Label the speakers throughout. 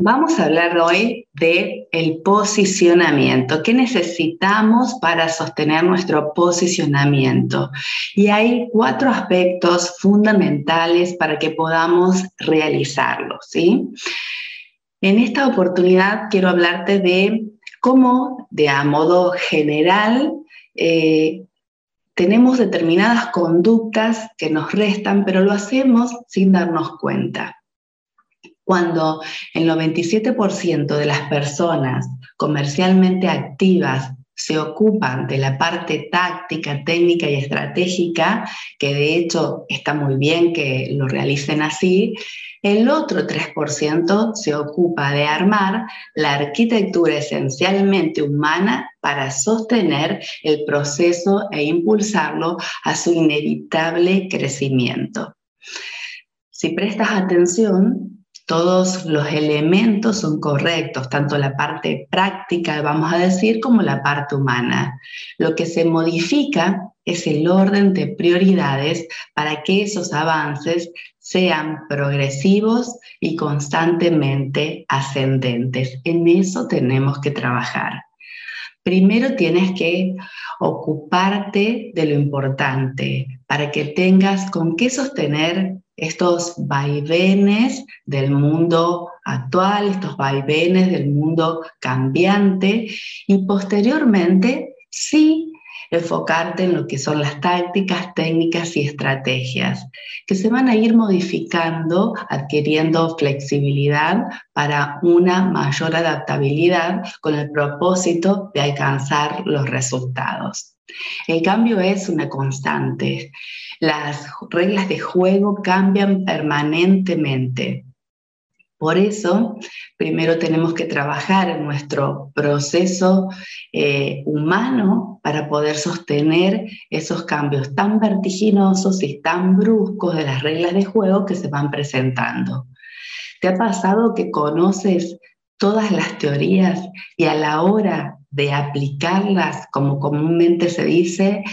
Speaker 1: Vamos a hablar hoy de el posicionamiento. ¿Qué necesitamos para sostener nuestro posicionamiento? Y hay cuatro aspectos fundamentales para que podamos realizarlo, ¿sí? En esta oportunidad quiero hablarte de cómo, de a modo general, eh, tenemos determinadas conductas que nos restan, pero lo hacemos sin darnos cuenta cuando el 97% de las personas comercialmente activas se ocupan de la parte táctica, técnica y estratégica, que de hecho está muy bien que lo realicen así, el otro 3% se ocupa de armar la arquitectura esencialmente humana para sostener el proceso e impulsarlo a su inevitable crecimiento. Si prestas atención, todos los elementos son correctos, tanto la parte práctica, vamos a decir, como la parte humana. Lo que se modifica es el orden de prioridades para que esos avances sean progresivos y constantemente ascendentes. En eso tenemos que trabajar. Primero tienes que ocuparte de lo importante para que tengas con qué sostener estos vaivenes del mundo actual, estos vaivenes del mundo cambiante y posteriormente sí enfocarte en lo que son las tácticas, técnicas y estrategias, que se van a ir modificando, adquiriendo flexibilidad para una mayor adaptabilidad con el propósito de alcanzar los resultados. El cambio es una constante. Las reglas de juego cambian permanentemente. Por eso, primero tenemos que trabajar en nuestro proceso eh, humano para poder sostener esos cambios tan vertiginosos y tan bruscos de las reglas de juego que se van presentando. ¿Te ha pasado que conoces todas las teorías y a la hora de aplicarlas, como comúnmente se dice,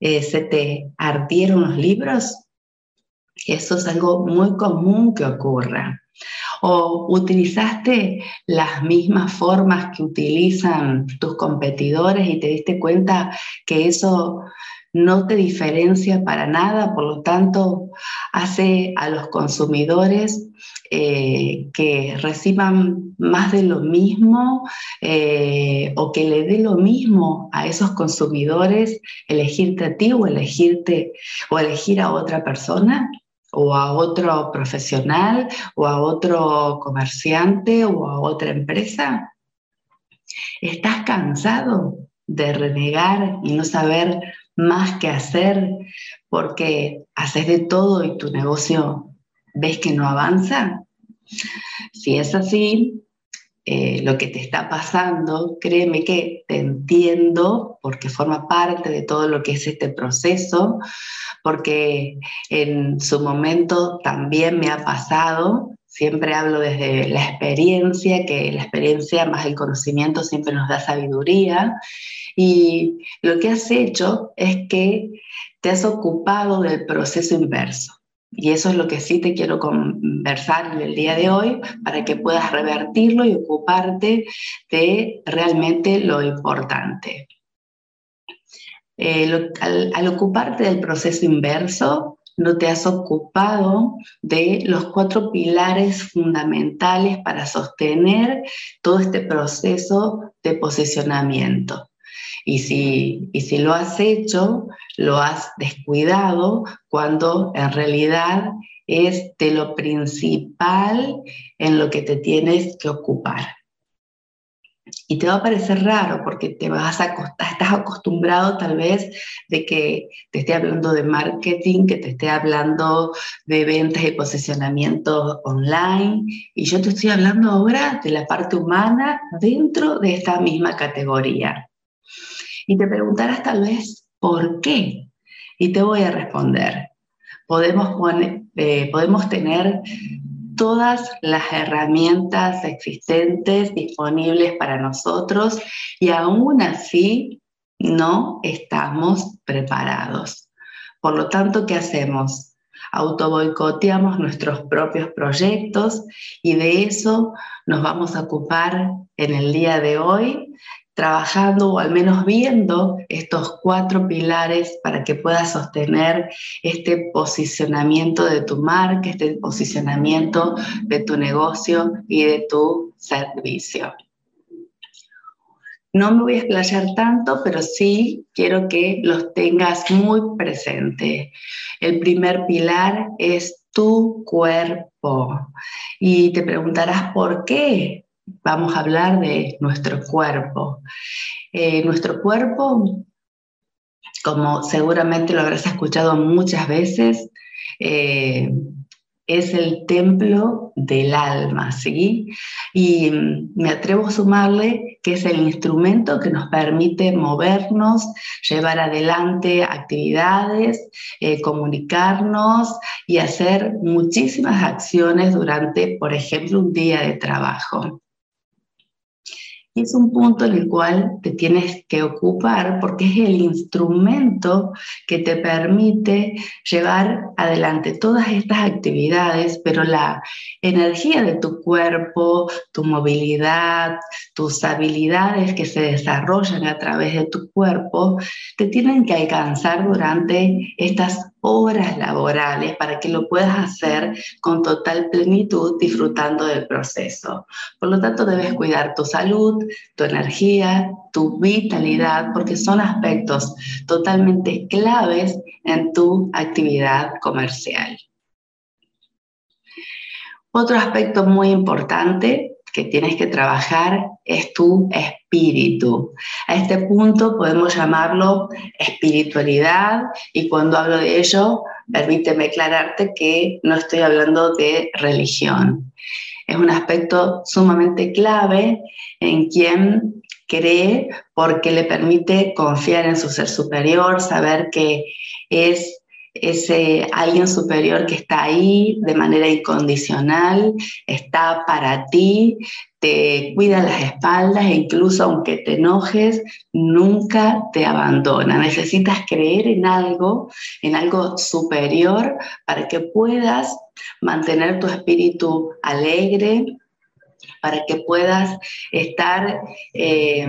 Speaker 1: eh, se te ardieron los libros. Eso es algo muy común que ocurra. O utilizaste las mismas formas que utilizan tus competidores y te diste cuenta que eso no te diferencia para nada, por lo tanto, hace a los consumidores eh, que reciban más de lo mismo eh, o que le dé lo mismo a esos consumidores elegirte a ti o elegirte o elegir a otra persona o a otro profesional o a otro comerciante o a otra empresa. ¿Estás cansado de renegar y no saber más que hacer porque haces de todo y tu negocio ves que no avanza? Si es así, eh, lo que te está pasando, créeme que te entiendo porque forma parte de todo lo que es este proceso, porque en su momento también me ha pasado, siempre hablo desde la experiencia, que la experiencia más el conocimiento siempre nos da sabiduría, y lo que has hecho es que te has ocupado del proceso inverso. Y eso es lo que sí te quiero conversar en el día de hoy para que puedas revertirlo y ocuparte de realmente lo importante. Eh, al, ocuparte del proceso inverso, no te has ocupado de los cuatro pilares fundamentales para sostener todo este proceso de posicionamiento. Y si, y si lo has hecho, lo has descuidado cuando en realidad es de lo principal en lo que te tienes que ocupar. Y te va a parecer raro porque te vas estás acostumbrado tal vez de que te esté hablando de marketing, que te esté hablando de ventas y posicionamiento online. Y yo te estoy hablando ahora de la parte humana dentro de esta misma categoría. Y te preguntarás tal vez, ¿por qué? Y te voy a responder. Podemos, eh, podemos tener todas las herramientas existentes disponibles para nosotros y aún así no estamos preparados. Por lo tanto, ¿qué hacemos? Autoboicoteamos nuestros propios proyectos y de eso nos vamos a ocupar en el día de hoy trabajando o al menos viendo estos cuatro pilares para que puedas sostener este posicionamiento de tu marca, este posicionamiento de tu negocio y de tu servicio. No me voy a explayar tanto, pero sí quiero que los tengas muy presentes. El primer pilar es tu cuerpo. Y te preguntarás por qué vamos a hablar de nuestro cuerpo. Eh, nuestro cuerpo, como seguramente lo habrás escuchado muchas veces, eh, es el templo del alma, ¿sí? Y mm, me atrevo a sumarle que es el instrumento que nos permite movernos, llevar adelante actividades, eh, comunicarnos y hacer muchísimas acciones durante, por ejemplo, un día de trabajo es un punto en el cual te tienes que ocupar porque es el instrumento que te permite llevar adelante todas estas actividades, pero la energía de tu cuerpo, tu movilidad, tus habilidades que se desarrollan a través de tu cuerpo, te tienen que alcanzar durante estas horas laborales para que lo puedas hacer con total plenitud disfrutando del proceso. Por lo tanto, debes cuidar tu salud, tu energía, tu vitalidad, porque son aspectos totalmente claves en tu actividad comercial. Otro aspecto muy importante que tienes que trabajar es tu espíritu. A este punto podemos llamarlo espiritualidad y cuando hablo de ello, permíteme aclararte que no estoy hablando de religión. Es un aspecto sumamente clave en quien cree porque le permite confiar en su ser superior, saber que es ese alguien superior que está ahí de manera incondicional, está para ti, te cuida las espaldas e incluso aunque te enojes, nunca te abandona. Necesitas creer en algo, en algo superior para que puedas mantener tu espíritu alegre, para que puedas estar eh,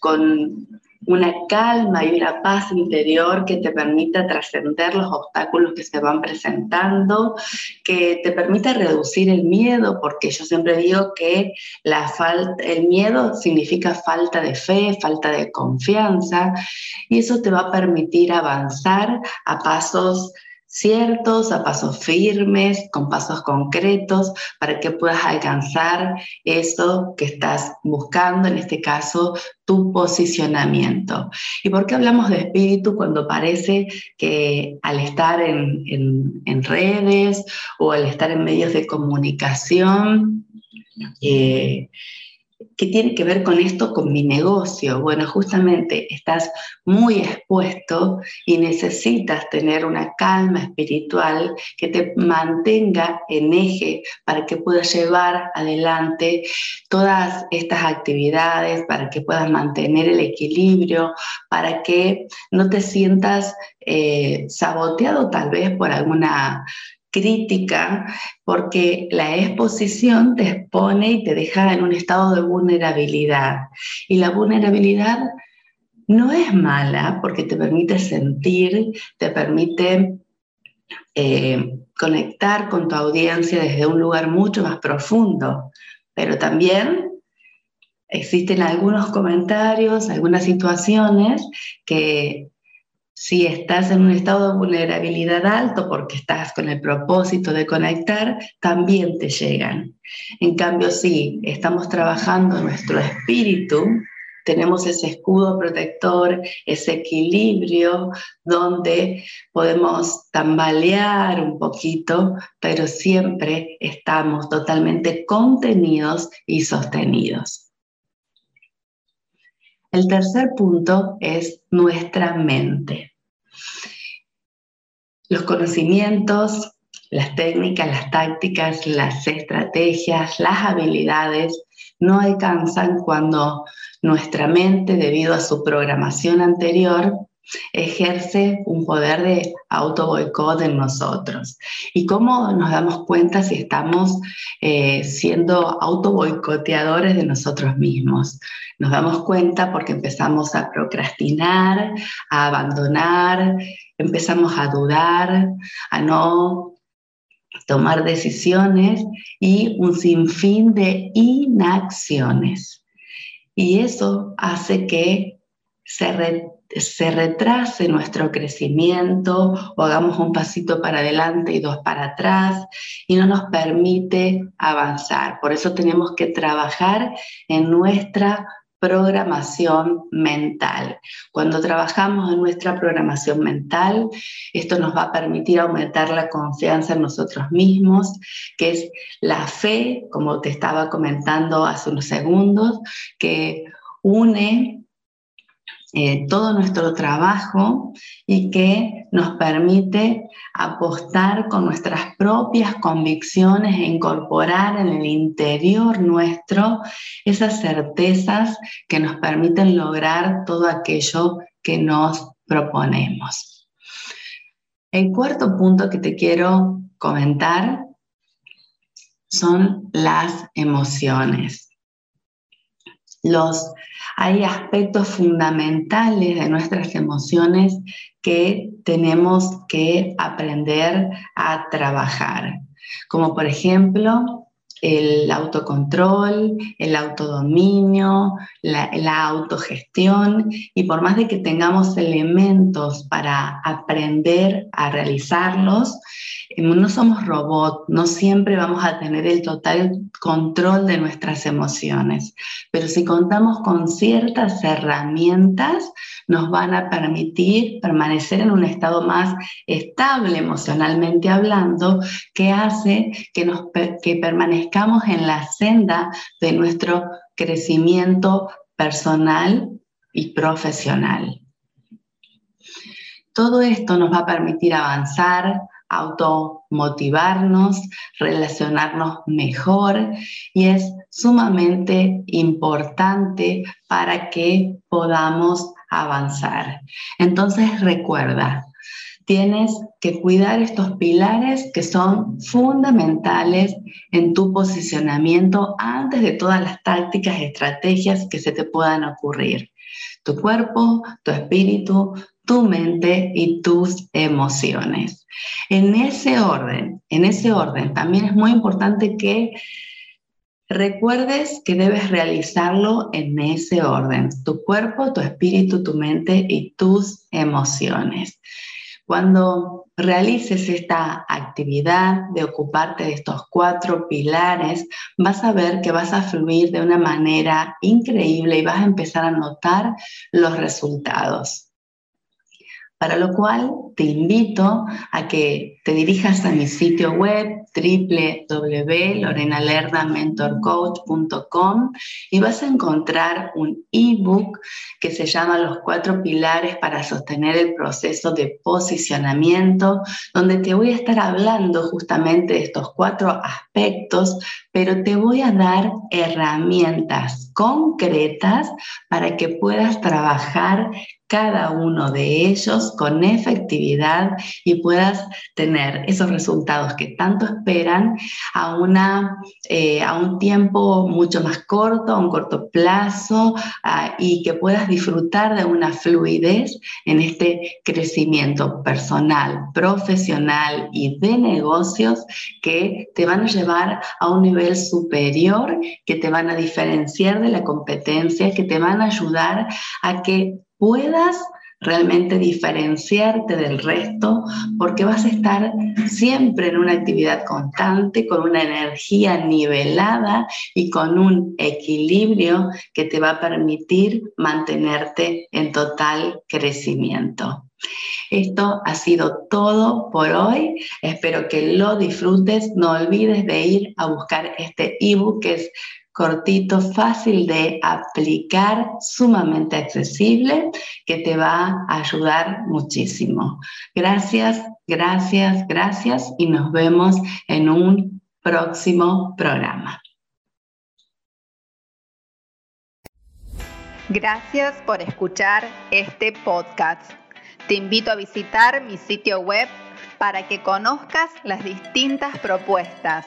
Speaker 1: con una calma y una paz interior que te permita trascender los obstáculos que se van presentando, que te permita reducir el miedo, porque yo siempre digo que la falta, el miedo significa falta de fe, falta de confianza, y eso te va a permitir avanzar a pasos ciertos, a pasos firmes, con pasos concretos, para que puedas alcanzar eso que estás buscando, en este caso, tu posicionamiento. ¿Y por qué hablamos de espíritu cuando parece que al estar en, redes o al estar en medios de comunicación, eh, ¿Qué tiene que ver con esto, con mi negocio? Bueno, justamente estás muy expuesto y necesitas tener una calma espiritual que te mantenga en eje para que puedas llevar adelante todas estas actividades, para que puedas mantener el equilibrio, para que no te sientas eh, saboteado tal vez por alguna crítica, porque la exposición te expone y te deja en un estado de vulnerabilidad. Y la vulnerabilidad no es mala porque te permite sentir, te permite eh, conectar con tu audiencia desde un lugar mucho más profundo, pero también existen algunos comentarios, algunas situaciones que Si estás en un estado de vulnerabilidad alto porque estás con el propósito de conectar, también te llegan. En cambio, si estamos trabajando nuestro espíritu, tenemos ese escudo protector, ese equilibrio donde podemos tambalear un poquito, pero siempre estamos totalmente contenidos y sostenidos. El tercer punto es nuestra mente. Los conocimientos, las técnicas, las tácticas, las estrategias, las habilidades no alcanzan cuando nuestra mente, debido a su programación anterior, ejerce un poder de auto boicot en nosotros. ¿Y cómo nos damos cuenta si estamos eh, siendo auto boicoteadores de nosotros mismos? Nos damos cuenta porque empezamos a procrastinar, a abandonar, empezamos a dudar, a no tomar decisiones y un sinfín de inacciones. Y eso hace que se, se retrase nuestro crecimiento o hagamos un pasito para adelante y dos para atrás y no nos permite avanzar. Por eso tenemos que trabajar en nuestra programación mental. Cuando trabajamos en nuestra programación mental, esto nos va a permitir aumentar la confianza en nosotros mismos, que es la fe, como te estaba comentando hace unos segundos, que une eh, todo nuestro trabajo y que nos permite apostar con nuestras propias convicciones e incorporar en el interior nuestro esas certezas que nos permiten lograr todo aquello que nos proponemos. El cuarto punto que te quiero comentar son las emociones. Los hay aspectos fundamentales de nuestras emociones que tenemos que aprender a trabajar, como por ejemplo el autocontrol, el autodominio, la, la, autogestión y por más de que tengamos elementos para aprender a realizarlos, no somos robots, no siempre vamos a tener el total control de nuestras emociones, pero si contamos con ciertas herramientas, nos van a permitir permanecer en un estado más estable emocionalmente hablando, que hace que, nos, que permanezcamos en la senda de nuestro crecimiento personal y profesional. Todo esto nos va a permitir avanzar, automotivarnos, relacionarnos mejor y es sumamente importante para que podamos avanzar. Entonces recuerda, tienes que cuidar estos pilares que son fundamentales en tu posicionamiento antes de todas las tácticas y estrategias que se te puedan ocurrir. Tu cuerpo, tu espíritu, tu mente y tus emociones. En ese orden, en ese orden, también es muy importante que recuerdes que debes realizarlo en ese orden, tu cuerpo, tu espíritu, tu mente y tus emociones. Cuando realices esta actividad de ocuparte de estos cuatro pilares, vas a ver que vas a fluir de una manera increíble y vas a empezar a notar los resultados para lo cual te invito a que te dirijas a mi sitio web www.lorenalerdamentorcoach.com y vas a encontrar un ebook que se llama Los cuatro pilares para sostener el proceso de posicionamiento, donde te voy a estar hablando justamente de estos cuatro aspectos, pero te voy a dar herramientas concretas para que puedas trabajar cada uno de ellos con efectividad y puedas tener esos resultados que tanto esperan a, una, eh, a un tiempo mucho más corto, a un corto plazo ah, y que puedas disfrutar de una fluidez en este crecimiento personal, profesional y de negocios que te van a llevar a un nivel superior, que te van a diferenciar de la competencia, que te van a ayudar a que puedas realmente diferenciarte del resto porque vas a estar siempre en una actividad constante, con una energía nivelada y con un equilibrio que te va a permitir mantenerte en total crecimiento. Esto ha sido todo por hoy. Espero que lo disfrutes. No olvides de ir a buscar este ebook que es cortito, fácil de aplicar, sumamente accesible, que te va a ayudar muchísimo. Gracias, gracias, gracias y nos vemos en un próximo programa.
Speaker 2: Gracias por escuchar este podcast. Te invito a visitar mi sitio web para que conozcas las distintas propuestas